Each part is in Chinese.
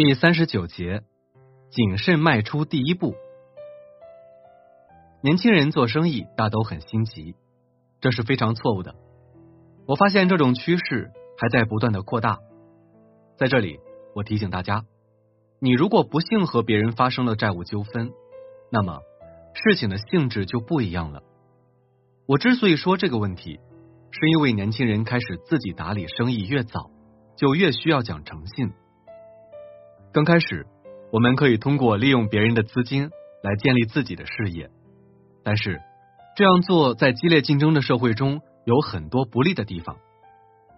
第三十九节，谨慎迈出第一步。年轻人做生意大都很心急，这是非常错误的。我发现这种趋势还在不断的扩大。在这里，我提醒大家，你如果不幸和别人发生了债务纠纷，那么事情的性质就不一样了。我之所以说这个问题，是因为年轻人开始自己打理生意越早，就越需要讲诚信。刚开始，我们可以通过利用别人的资金来建立自己的事业，但是这样做在激烈竞争的社会中有很多不利的地方。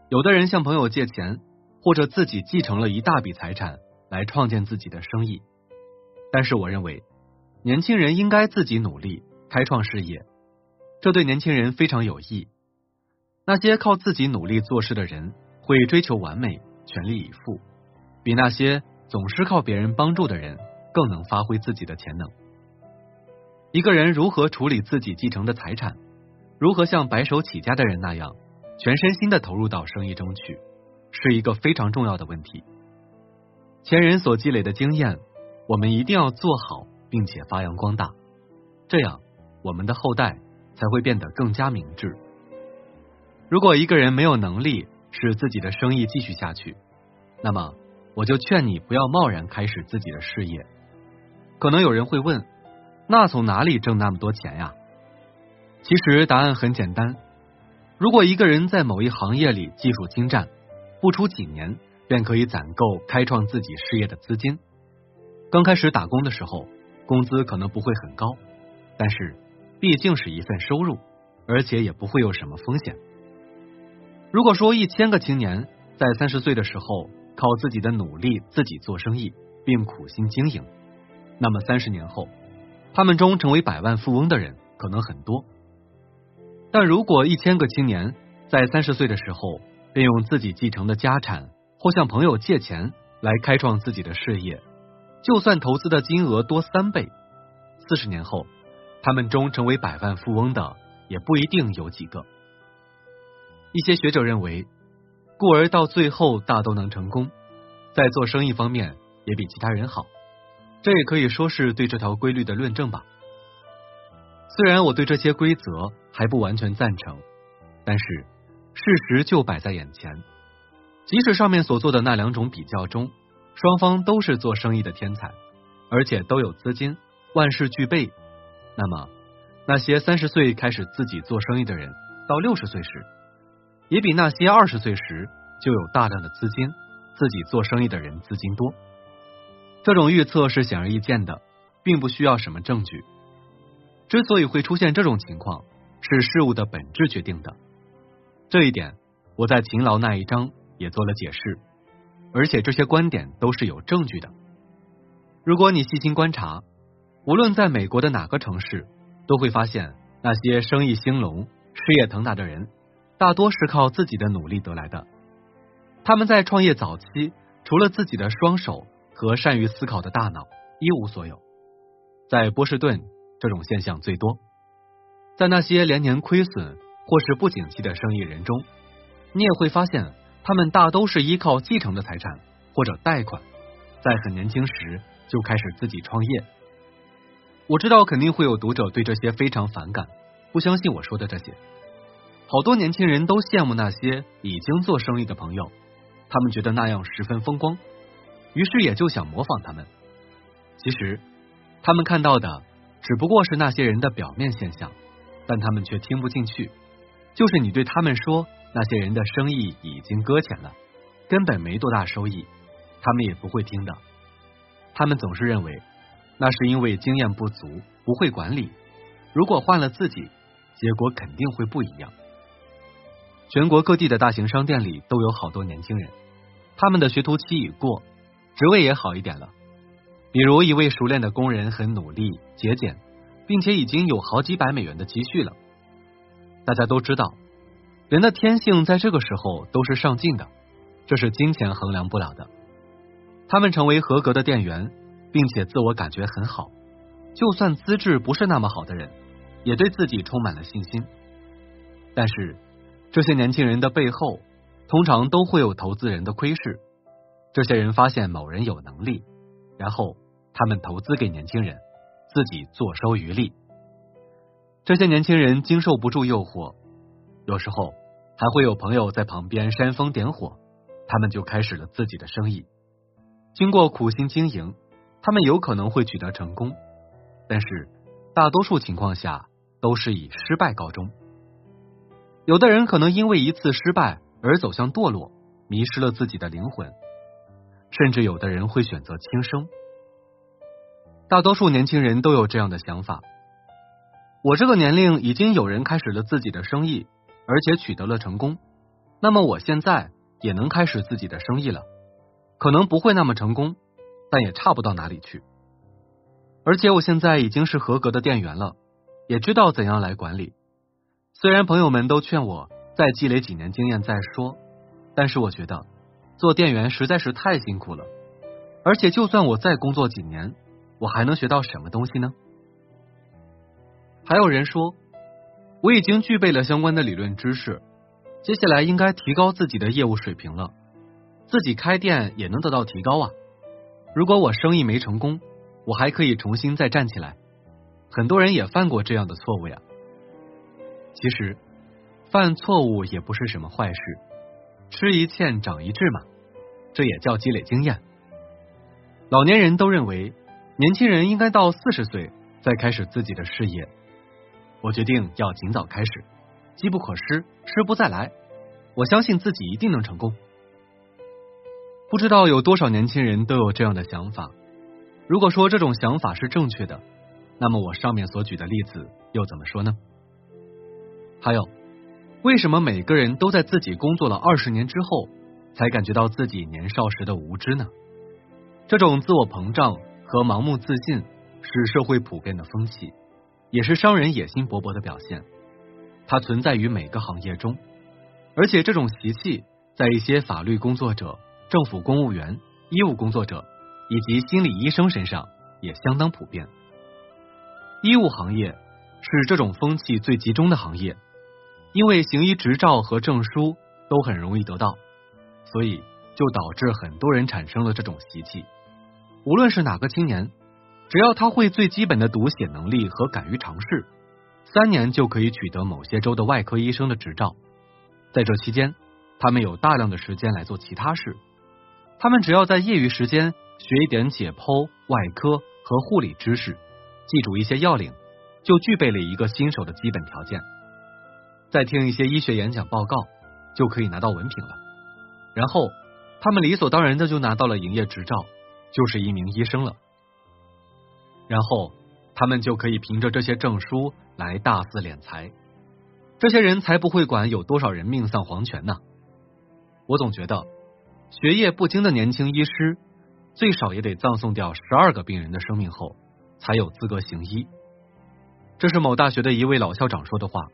有的人向朋友借钱，或者自己继承了一大笔财产来创建自己的生意。但是我认为，年轻人应该自己努力开创事业，这对年轻人非常有益。那些靠自己努力做事的人，会追求完美，全力以赴，比那些。总是靠别人帮助的人，更能发挥自己的潜能。一个人如何处理自己继承的财产，如何像白手起家的人那样全身心的投入到生意中去，是一个非常重要的问题。前人所积累的经验，我们一定要做好，并且发扬光大，这样我们的后代才会变得更加明智。如果一个人没有能力使自己的生意继续下去，那么。我就劝你不要贸然开始自己的事业。可能有人会问，那从哪里挣那么多钱呀？其实答案很简单，如果一个人在某一行业里技术精湛，不出几年便可以攒够开创自己事业的资金。刚开始打工的时候，工资可能不会很高，但是毕竟是一份收入，而且也不会有什么风险。如果说一千个青年在三十岁的时候，靠自己的努力自己做生意，并苦心经营，那么三十年后，他们中成为百万富翁的人可能很多。但如果一千个青年在三十岁的时候便用自己继承的家产或向朋友借钱来开创自己的事业，就算投资的金额多三倍，四十年后，他们中成为百万富翁的也不一定有几个。一些学者认为。故而到最后大都能成功，在做生意方面也比其他人好，这也可以说是对这条规律的论证吧。虽然我对这些规则还不完全赞成，但是事实就摆在眼前。即使上面所做的那两种比较中，双方都是做生意的天才，而且都有资金，万事俱备，那么那些三十岁开始自己做生意的人，到六十岁时。也比那些二十岁时就有大量的资金、自己做生意的人资金多。这种预测是显而易见的，并不需要什么证据。之所以会出现这种情况，是事物的本质决定的。这一点我在勤劳那一章也做了解释，而且这些观点都是有证据的。如果你细心观察，无论在美国的哪个城市，都会发现那些生意兴隆、事业腾达的人。大多是靠自己的努力得来的。他们在创业早期，除了自己的双手和善于思考的大脑，一无所有。在波士顿，这种现象最多。在那些连年亏损或是不景气的生意人中，你也会发现，他们大都是依靠继承的财产或者贷款，在很年轻时就开始自己创业。我知道肯定会有读者对这些非常反感，不相信我说的这些。好多年轻人都羡慕那些已经做生意的朋友，他们觉得那样十分风光，于是也就想模仿他们。其实他们看到的只不过是那些人的表面现象，但他们却听不进去。就是你对他们说那些人的生意已经搁浅了，根本没多大收益，他们也不会听的。他们总是认为那是因为经验不足，不会管理。如果换了自己，结果肯定会不一样。全国各地的大型商店里都有好多年轻人，他们的学徒期已过，职位也好一点了。比如一位熟练的工人很努力节俭，并且已经有好几百美元的积蓄了。大家都知道，人的天性在这个时候都是上进的，这是金钱衡量不了的。他们成为合格的店员，并且自我感觉很好，就算资质不是那么好的人，也对自己充满了信心。但是。这些年轻人的背后，通常都会有投资人的窥视。这些人发现某人有能力，然后他们投资给年轻人，自己坐收渔利。这些年轻人经受不住诱惑，有时候还会有朋友在旁边煽风点火，他们就开始了自己的生意。经过苦心经营，他们有可能会取得成功，但是大多数情况下都是以失败告终。有的人可能因为一次失败而走向堕落，迷失了自己的灵魂。甚至有的人会选择轻生。大多数年轻人都有这样的想法：我这个年龄已经有人开始了自己的生意，而且取得了成功，那么我现在也能开始自己的生意了。可能不会那么成功，但也差不到哪里去。而且我现在已经是合格的店员了，也知道怎样来管理。虽然朋友们都劝我再积累几年经验再说，但是我觉得。做店员实在是太辛苦了，而且就算我再工作几年，我还能学到什么东西呢？还有人说，我已经具备了相关的理论知识，接下来应该提高自己的业务水平了，自己开店也能得到提高啊。如果我生意没成功，我还可以重新再站起来。很多人也犯过这样的错误呀。其实，犯错误也不是什么坏事，吃一堑长一智嘛。这也叫积累经验。老年人都认为，年轻人应该到四十岁再开始自己的事业。我决定要尽早开始，机不可失，失不再来。我相信自己一定能成功。不知道有多少年轻人都有这样的想法。如果说这种想法是正确的，那么我上面所举的例子又怎么说呢？还有，为什么每个人都在自己工作了二十年之后？才感觉到自己年少时的无知呢。这种自我膨胀和盲目自信是社会普遍的风气，也是商人野心勃勃的表现。它存在于每个行业中，而且这种习气在一些法律工作者、政府公务员、医务工作者以及心理医生身上也相当普遍。医务行业是这种风气最集中的行业，因为行医执照和证书都很容易得到。所以，就导致很多人产生了这种习气。无论是哪个青年，只要他会最基本的读写能力和敢于尝试，三年就可以取得某些州的外科医生的执照。在这期间，他们有大量的时间来做其他事。他们只要在业余时间学一点解剖、外科和护理知识，记住一些要领，就具备了一个新手的基本条件。再听一些医学演讲报告，就可以拿到文凭了。然后，他们理所当然的就拿到了营业执照，就是一名医生了。然后，他们就可以凭着这些证书来大肆敛财。这些人才不会管有多少人命丧黄泉呢。我总觉得，学业不精的年轻医师，最少也得葬送掉十二个病人的生命后，才有资格行医。这是某大学的一位老校长说的话。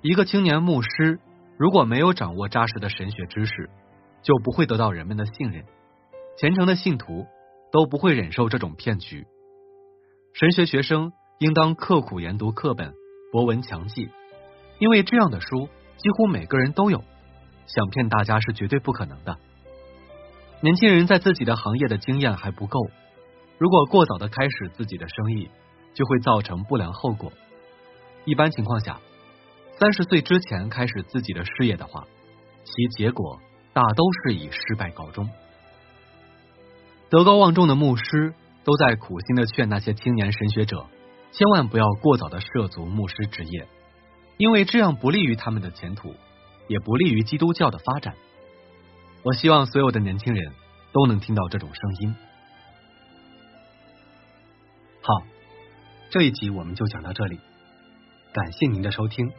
一个青年牧师。如果没有掌握扎实的神学知识，就不会得到人们的信任。虔诚的信徒都不会忍受这种骗局。神学学生应当刻苦研读课本，博闻强记，因为这样的书几乎每个人都有，想骗大家是绝对不可能的。年轻人在自己的行业的经验还不够，如果过早的开始自己的生意，就会造成不良后果。一般情况下。三十岁之前开始自己的事业的话，其结果大都是以失败告终。德高望重的牧师都在苦心的劝那些青年神学者，千万不要过早的涉足牧师职业，因为这样不利于他们的前途，也不利于基督教的发展。我希望所有的年轻人都能听到这种声音。好，这一集我们就讲到这里，感谢您的收听。